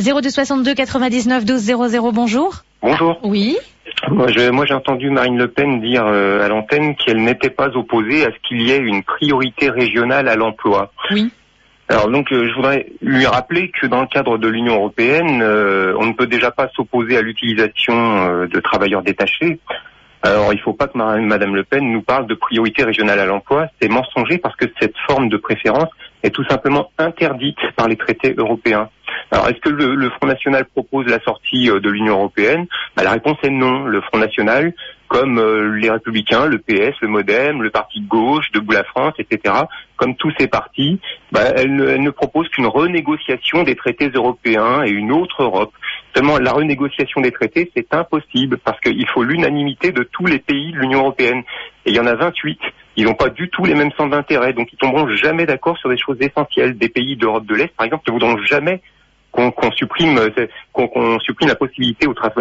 0262 99 12 00, bonjour. Bonjour. Oui. Moi, j'ai entendu Marine Le Pen dire euh, à l'antenne qu'elle n'était pas opposée à ce qu'il y ait une priorité régionale à l'emploi. Oui. Alors donc, euh, je voudrais lui rappeler que dans le cadre de l'Union européenne, euh, on ne peut déjà pas s'opposer à l'utilisation de travailleurs détachés. Alors, il ne faut pas que ma- Madame Le Pen nous parle de priorité régionale à l'emploi. C'est mensonger parce que cette forme de préférence est tout simplement interdite par les traités européens. Alors, est-ce que le, le Front National propose la sortie euh, de l'Union européenne? Bah, La réponse est non. Le Front National, comme euh, les Républicains, le PS, le MoDem, le Parti de gauche, Debout la France, etc., comme tous ces partis, bah, elle, ne- elle ne propose qu'une renégociation des traités européens et une autre Europe. Seulement, la renégociation des traités, c'est impossible parce qu'il faut l'unanimité de tous les pays de l'Union européenne. Et il y en a 28. Ils n'ont pas du tout les mêmes centres d'intérêt, donc ils tomberont jamais d'accord sur des choses essentielles. Des pays d'Europe de l'Est, par exemple, ne voudront jamais qu'on supprime, euh, qu'on supprime la possibilité aux, tra-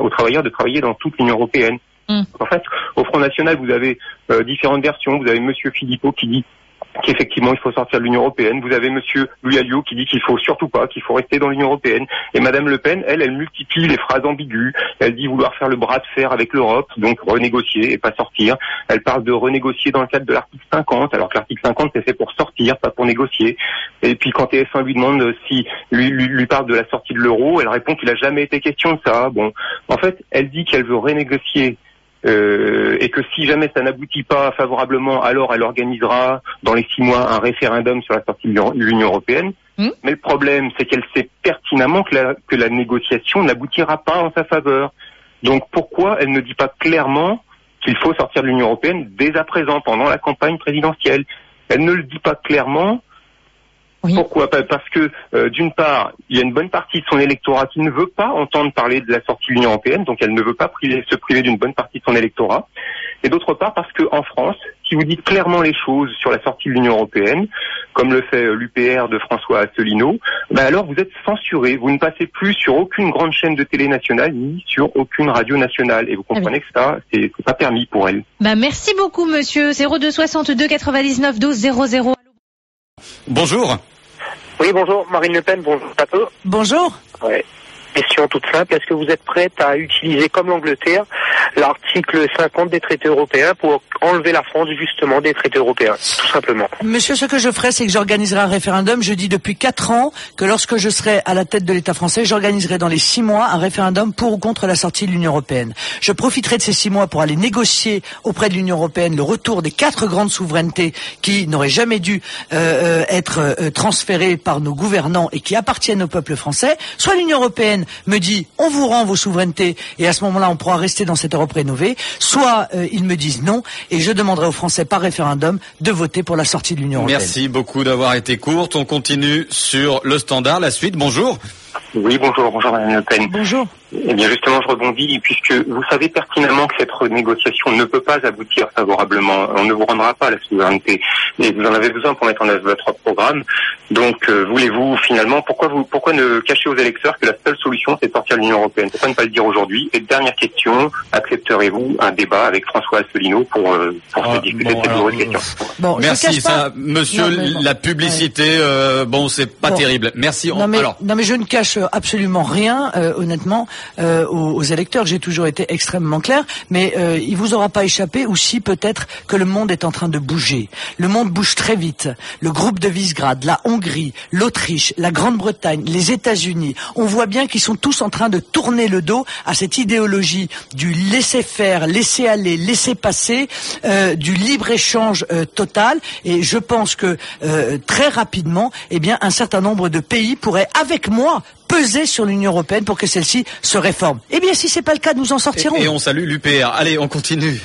aux travailleurs de travailler dans toute l'Union européenne. Mm. En fait, au Front National, vous avez euh, différentes versions. Vous avez Monsieur Philippot qui dit qu'effectivement il faut sortir de l'Union européenne. Vous avez Monsieur Louis Alliot qui dit qu'il faut surtout pas, qu'il faut rester dans l'Union européenne. Et Madame Le Pen, elle, elle multiplie les phrases ambiguës. Elle dit vouloir faire le bras de fer avec l'Europe, donc renégocier et pas sortir. Elle parle de renégocier dans le cadre de l'article 50, alors que l'article 50 c'est fait pour sortir, pas pour négocier. Et puis quand TF1 lui demande si lui, lui, lui parle de la sortie de l'euro, elle répond qu'il a jamais été question de ça. Bon, en fait, elle dit qu'elle veut renégocier euh, et que si jamais ça n'aboutit pas favorablement, alors elle organisera dans les six mois un référendum sur la sortie de l'Union- européenne. Hmm. Mais le problème, c'est qu'elle sait pertinemment que la, que la négociation n'aboutira pas en sa faveur. Donc pourquoi elle ne dit pas clairement qu'il faut sortir de l'Union européenne dès à présent, pendant la campagne présidentielle? Elle ne le dit pas clairement. Oui. Pourquoi Pas- Parce que euh, d'une part, il y a une bonne partie de son électorat qui ne veut pas entendre parler de la sortie de l'Union européenne, donc elle ne veut pas priver- se priver d'une bonne partie de son électorat. Et d'autre part, parce qu'en France, si vous dites clairement les choses sur la sortie de l'Union européenne, comme le fait l'UPR de François Asselineau, ben alors vous êtes censuré. Vous ne passez plus sur aucune grande chaîne de télé nationale ni sur aucune radio nationale. Et vous Ah comprenez que ça, c'est c'est pas permis pour elle. Bah, merci beaucoup, monsieur. 0262 99 12 00. Bonjour. Oui, bonjour, Marine Le Pen, bonjour Pato. Bonjour. Ouais. Question toute simple, est-ce que vous êtes prête à utiliser, comme l'Angleterre, l'article 50 des traités européens pour enlever la France justement des traités européens, tout simplement Monsieur, ce que je ferai, c'est que j'organiserai un référendum. Je dis depuis quatre ans que lorsque je serai à la tête de l'État français, j'organiserai dans les six mois un référendum pour ou contre la sortie de l'Union européenne. Je profiterai de ces six mois pour aller négocier auprès de l'Union européenne le retour des quatre grandes souverainetés qui n'auraient jamais dû euh, euh, être euh, transférées par nos gouvernants et qui appartiennent au peuple français. Soit l'Union européenne me dit on vous rend vos souverainetés et à ce moment-là on pourra rester dans cette Europe rénovée. Soit euh, ils me disent non et je demanderai aux Français par référendum de voter pour la sortie de l'Union européenne. Merci beaucoup d'avoir été courte. On continue sur le standard. La suite, bonjour. Oui, bonjour, bonjour Madame Le Pen. Bonjour. Eh bien justement, je rebondis puisque vous savez pertinemment que cette renégociation ne peut pas aboutir favorablement. On ne vous rendra pas la souveraineté et vous en avez besoin pour mettre en œuvre votre programme. Donc, euh, voulez-vous finalement, pourquoi vous, pourquoi ne cacher aux électeurs que la seule solution c'est de sortir de l'Union européenne? Pourquoi ne pas le dire aujourd'hui? Et dernière question, accepterez-vous un débat avec François Asselineau pour, euh, pour Ah, se discuter bon, de cette alors, douloureuse question? Bon, je Merci, cache pas- ça, monsieur. Non, mais bon. La publicité, euh, bon, c'est pas Bon. terrible. Merci. On- Non mais, alors, non mais je ne cache absolument rien, euh, honnêtement, euh, aux, aux électeurs. J'ai toujours été extrêmement clair, mais euh, il vous aura pas échappé aussi peut-être que le monde est en train de bouger. Le monde bouge très vite. Le groupe de Visegrad, la Hongrie, l'Autriche, la Grande-Bretagne, les États-Unis, on voit bien qu'ils sont tous en train de tourner le dos à cette idéologie du laisser faire, laisser aller, laisser passer, euh, du libre échange euh, total. Et je pense que euh, très rapidement, eh bien, un certain nombre de pays pourraient, avec moi, peser sur l'Union européenne pour que celle-ci se. Eh bien, si c'est pas le cas, nous en sortirons. et on salue l'UPR. Allez, on continue.